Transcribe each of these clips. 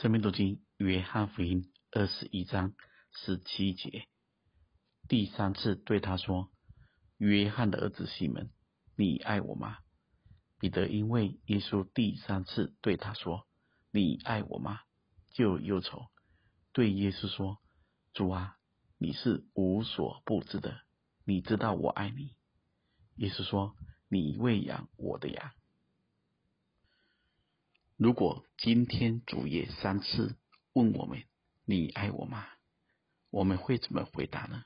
生命读经，约翰福音二十一章十七节，第三次对他说：“约翰的儿子西门，你爱我吗？”彼得因为耶稣第三次对他说：“你爱我吗？”就忧愁，对耶稣说：“主啊，你是无所不知的，你知道我爱你。”耶稣说：“你喂养我的羊。”如果今天主也三次问我们：“你爱我吗？”我们会怎么回答呢？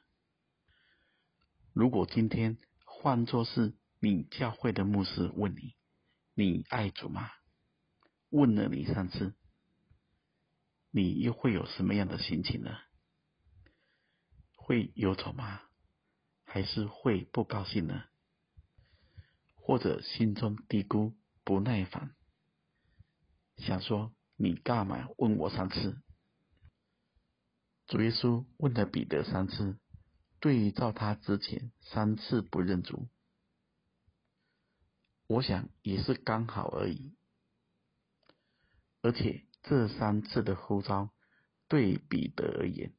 如果今天换作是你教会的牧师问你：“你爱主吗？”问了你三次，你又会有什么样的心情呢？会忧愁吗？还是会不高兴呢？或者心中嘀咕不耐烦？想说你干嘛问我三次？主耶稣问了彼得三次，对照他之前三次不认主，我想也是刚好而已。而且这三次的呼召对彼得而言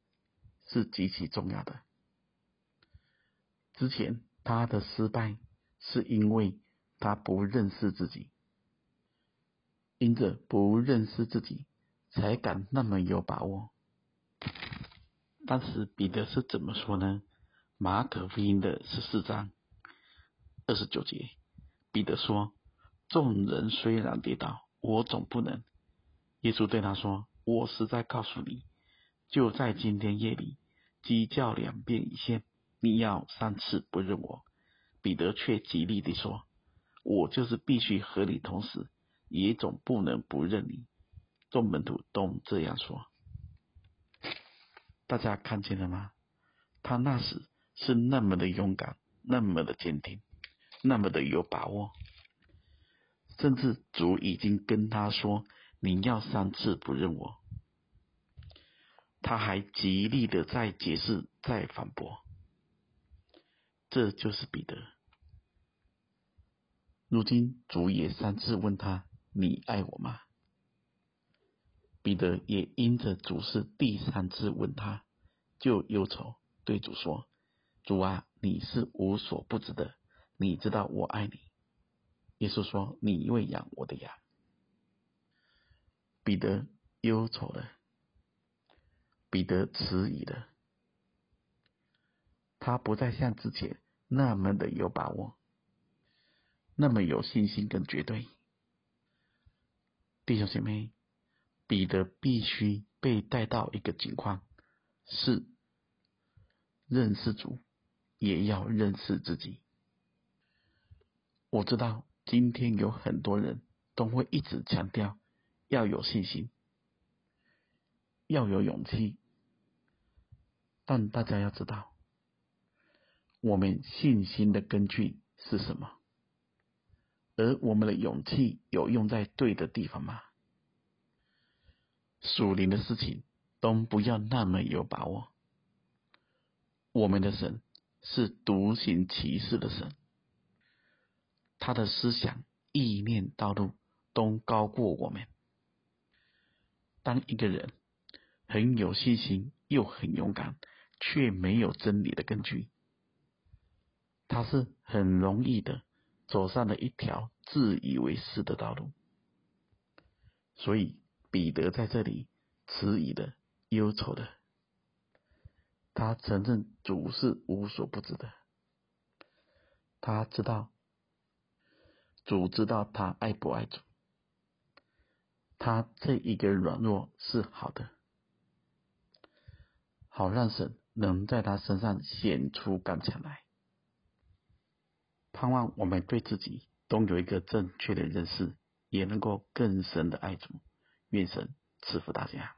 是极其重要的。之前他的失败是因为他不认识自己。因着不认识自己，才敢那么有把握。当时彼得是怎么说呢？马可福音的十四章二十九节，彼得说：“众人虽然跌倒，我总不能。”耶稣对他说：“我实在告诉你，就在今天夜里，鸡叫两遍以前，你要三次不认我。”彼得却极力地说：“我就是必须和你同死。”也总不能不认你。众门徒都这样说。大家看见了吗？他那时是那么的勇敢，那么的坚定，那么的有把握。甚至主已经跟他说：“你要三次不认我。”他还极力的在解释，在反驳。这就是彼得。如今主也三次问他。你爱我吗？彼得也因着主是第三次问他，就忧愁，对主说：“主啊，你是无所不知的，你知道我爱你。”耶稣说：“你喂养我的羊。”彼得忧愁了，彼得迟疑了，他不再像之前那么的有把握，那么有信心跟绝对。弟兄姐妹，彼得必须被带到一个情况，是认识主，也要认识自己。我知道今天有很多人都会一直强调要有信心，要有勇气，但大家要知道，我们信心的根据是什么？而我们的勇气有用在对的地方吗？属灵的事情都不要那么有把握。我们的神是独行其事的神，他的思想、意念、道路都高过我们。当一个人很有信心又很勇敢，却没有真理的根据，他是很容易的。走上了一条自以为是的道路，所以彼得在这里迟疑的、忧愁的，他承认主是无所不知的，他知道主知道他爱不爱主，他这一个软弱是好的，好让神能在他身上显出刚强来。盼望我们对自己都有一个正确的认识，也能够更深的爱主。愿神赐福大家。